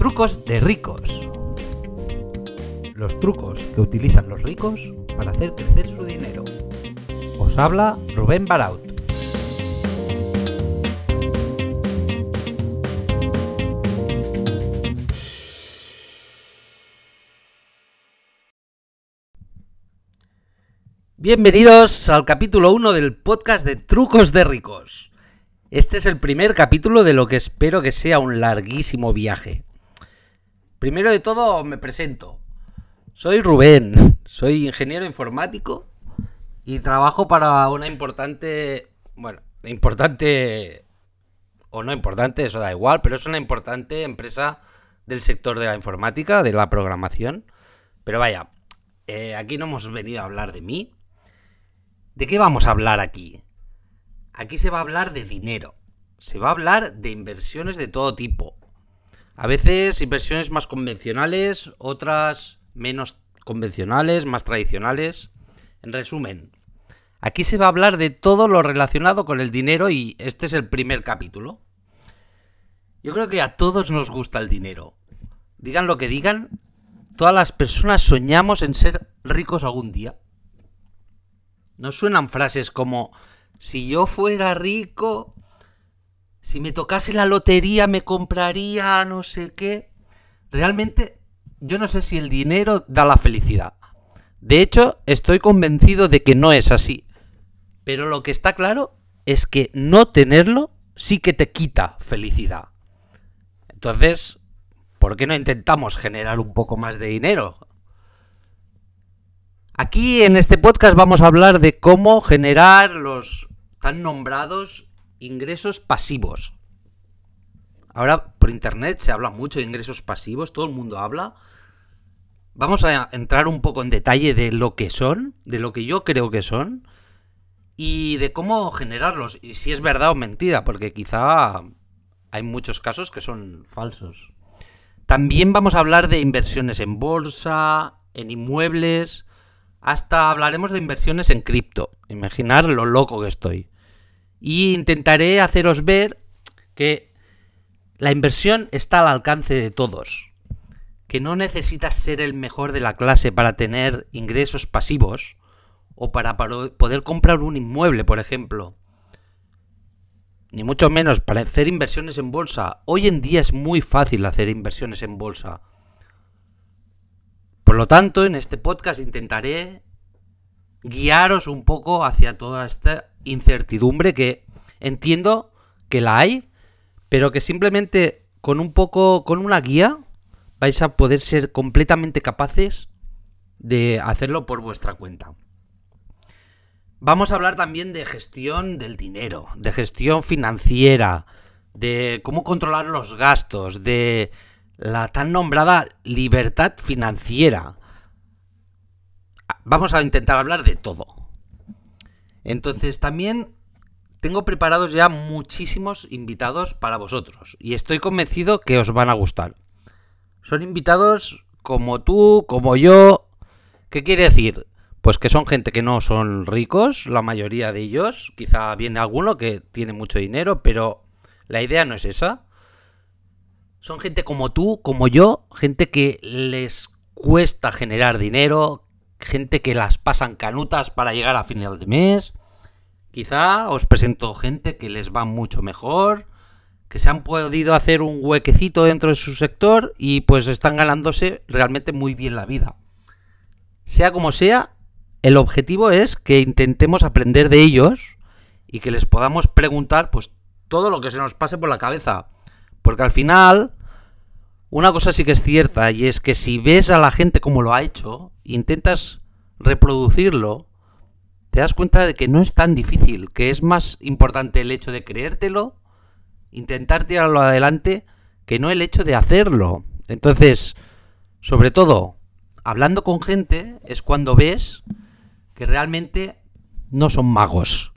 Trucos de ricos. Los trucos que utilizan los ricos para hacer crecer su dinero. Os habla Rubén Baraut. Bienvenidos al capítulo 1 del podcast de Trucos de Ricos. Este es el primer capítulo de lo que espero que sea un larguísimo viaje. Primero de todo me presento. Soy Rubén, soy ingeniero informático y trabajo para una importante, bueno, importante o no importante, eso da igual, pero es una importante empresa del sector de la informática, de la programación. Pero vaya, eh, aquí no hemos venido a hablar de mí, ¿De qué vamos a hablar aquí? Aquí se va a hablar de dinero. Se va a hablar de inversiones de todo tipo. A veces inversiones más convencionales, otras menos convencionales, más tradicionales. En resumen, aquí se va a hablar de todo lo relacionado con el dinero y este es el primer capítulo. Yo creo que a todos nos gusta el dinero. Digan lo que digan, todas las personas soñamos en ser ricos algún día. No suenan frases como, si yo fuera rico, si me tocase la lotería me compraría no sé qué. Realmente, yo no sé si el dinero da la felicidad. De hecho, estoy convencido de que no es así. Pero lo que está claro es que no tenerlo sí que te quita felicidad. Entonces, ¿por qué no intentamos generar un poco más de dinero? Aquí en este podcast vamos a hablar de cómo generar los tan nombrados ingresos pasivos. Ahora por internet se habla mucho de ingresos pasivos, todo el mundo habla. Vamos a entrar un poco en detalle de lo que son, de lo que yo creo que son y de cómo generarlos y si es verdad o mentira, porque quizá hay muchos casos que son falsos. También vamos a hablar de inversiones en bolsa, en inmuebles, hasta hablaremos de inversiones en cripto. Imaginar lo loco que estoy. Y intentaré haceros ver que la inversión está al alcance de todos. Que no necesitas ser el mejor de la clase para tener ingresos pasivos o para poder comprar un inmueble, por ejemplo. Ni mucho menos para hacer inversiones en bolsa. Hoy en día es muy fácil hacer inversiones en bolsa. Por lo tanto, en este podcast intentaré guiaros un poco hacia toda esta incertidumbre que entiendo que la hay, pero que simplemente con un poco, con una guía, vais a poder ser completamente capaces de hacerlo por vuestra cuenta. Vamos a hablar también de gestión del dinero, de gestión financiera, de cómo controlar los gastos, de la tan nombrada libertad financiera. Vamos a intentar hablar de todo. Entonces también tengo preparados ya muchísimos invitados para vosotros y estoy convencido que os van a gustar. Son invitados como tú, como yo. ¿Qué quiere decir? Pues que son gente que no son ricos, la mayoría de ellos. Quizá viene alguno que tiene mucho dinero, pero la idea no es esa. Son gente como tú, como yo, gente que les cuesta generar dinero, gente que las pasan canutas para llegar a final de mes. Quizá os presento gente que les va mucho mejor, que se han podido hacer un huequecito dentro de su sector y pues están ganándose realmente muy bien la vida. Sea como sea, el objetivo es que intentemos aprender de ellos y que les podamos preguntar pues todo lo que se nos pase por la cabeza. Porque al final, una cosa sí que es cierta, y es que si ves a la gente como lo ha hecho, intentas reproducirlo, te das cuenta de que no es tan difícil, que es más importante el hecho de creértelo, intentar tirarlo adelante, que no el hecho de hacerlo. Entonces, sobre todo, hablando con gente es cuando ves que realmente no son magos,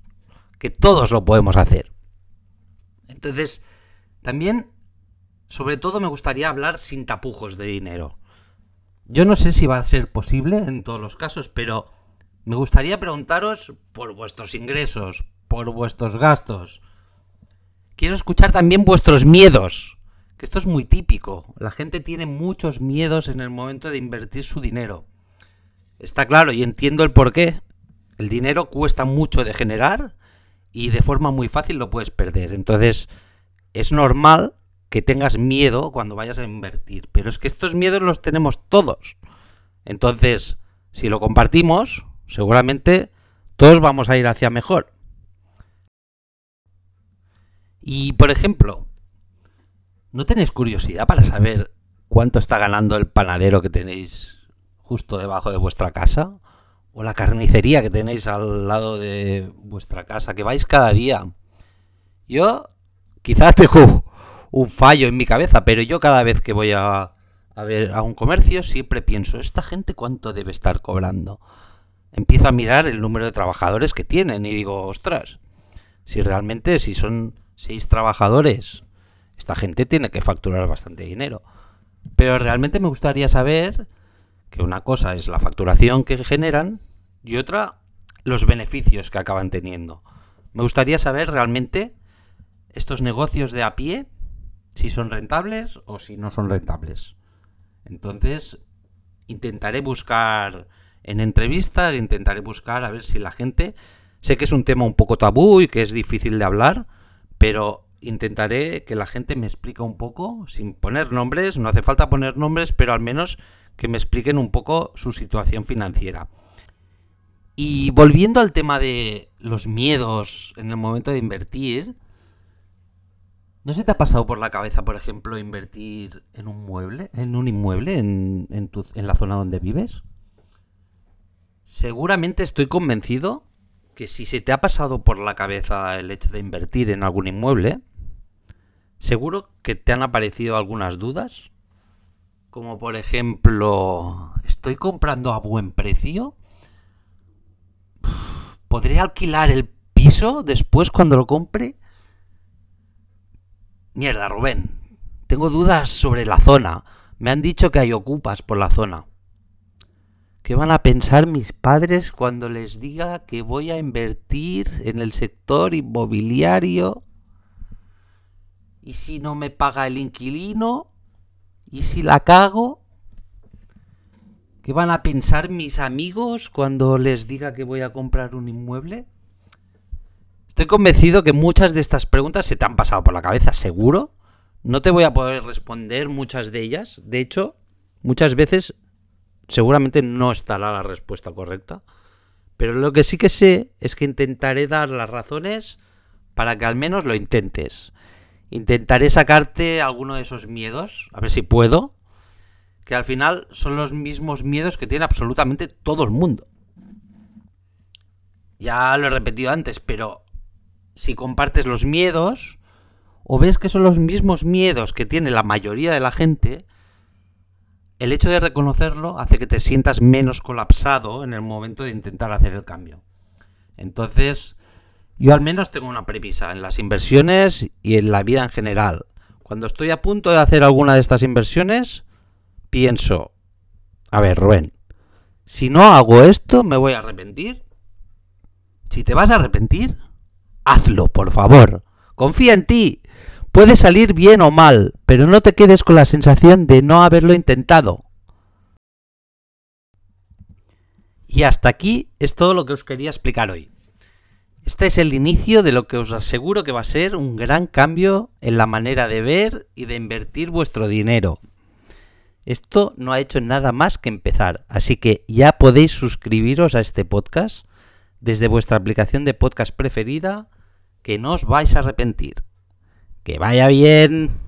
que todos lo podemos hacer. Entonces, también sobre todo me gustaría hablar sin tapujos de dinero. Yo no sé si va a ser posible en todos los casos, pero me gustaría preguntaros por vuestros ingresos, por vuestros gastos. Quiero escuchar también vuestros miedos, que esto es muy típico. La gente tiene muchos miedos en el momento de invertir su dinero. Está claro y entiendo el por qué. El dinero cuesta mucho de generar y de forma muy fácil lo puedes perder. Entonces, es normal que tengas miedo cuando vayas a invertir. Pero es que estos miedos los tenemos todos. Entonces, si lo compartimos, seguramente todos vamos a ir hacia mejor. Y, por ejemplo, ¿No tenéis curiosidad para saber cuánto está ganando el panadero que tenéis justo debajo de vuestra casa? ¿O la carnicería que tenéis al lado de vuestra casa, que vais cada día? Yo quizás tengo un fallo en mi cabeza, pero yo cada vez que voy a, ver a un comercio siempre pienso, ¿esta gente cuánto debe estar cobrando? Empiezo a mirar el número de trabajadores que tienen y digo, ostras, si realmente, si son seis trabajadores esta gente tiene que facturar bastante dinero. Pero realmente me gustaría saber que una cosa es la facturación que generan y otra los beneficios que acaban teniendo. Me gustaría saber realmente estos negocios de a pie, si son rentables o si no son rentables. Entonces, intentaré buscar en entrevistas, intentaré buscar a ver si la gente... Sé que es un tema un poco tabú y que es difícil de hablar, pero intentaré que la gente me explique un poco, sin poner nombres, no hace falta poner nombres, pero al menos que me expliquen un poco su situación financiera. Y volviendo al tema de los miedos en el momento de invertir, ¿no se te ha pasado por la cabeza, por ejemplo, invertir en un mueble, en un inmueble, en, en la zona donde vives? Seguramente estoy convencido que si se te ha pasado por la cabeza el hecho de invertir en algún inmueble, Seguro que te han aparecido algunas dudas, como por ejemplo, ¿estoy comprando a buen precio? ¿Podré alquilar el piso después cuando lo compre? Mierda, Rubén. Tengo dudas sobre la zona. Me han dicho que hay ocupas por la zona. ¿Qué van a pensar mis padres cuando les diga que voy a invertir en el sector inmobiliario? ¿Y si no me paga el inquilino? ¿Y si la cago? ¿Qué van a pensar mis amigos cuando les diga que voy a comprar un inmueble? Estoy convencido que muchas de estas preguntas se te han pasado por la cabeza, seguro. No te voy a poder responder muchas de ellas. De hecho, muchas veces seguramente no estará la respuesta correcta. Pero lo que sí que sé es que intentaré dar las razones para que al menos lo intentes. Intentaré sacarte alguno de esos miedos, a ver si puedo, que al final son los mismos miedos que tiene absolutamente todo el mundo. Ya lo he repetido antes, pero si compartes los miedos o ves que son los mismos miedos que tiene la mayoría de la gente, el hecho de reconocerlo hace que te sientas menos colapsado en el momento de intentar hacer el cambio. Entonces, yo al menos tengo una premisa en las inversiones y en la vida en general. Cuando estoy a punto de hacer alguna de estas inversiones, pienso, a ver, Rubén, si no hago esto, me voy a arrepentir. Si te vas a arrepentir, hazlo, por favor. Confía en ti. Puede salir bien o mal, pero no te quedes con la sensación de no haberlo intentado. Y hasta aquí es todo lo que os quería explicar hoy. Este es el inicio de lo que os aseguro que va a ser un gran cambio en la manera de ver y de invertir vuestro dinero. Esto no ha hecho nada más que empezar, así que ya podéis suscribiros a este podcast desde vuestra aplicación de podcast preferida, que no os vais a arrepentir. Que vaya bien.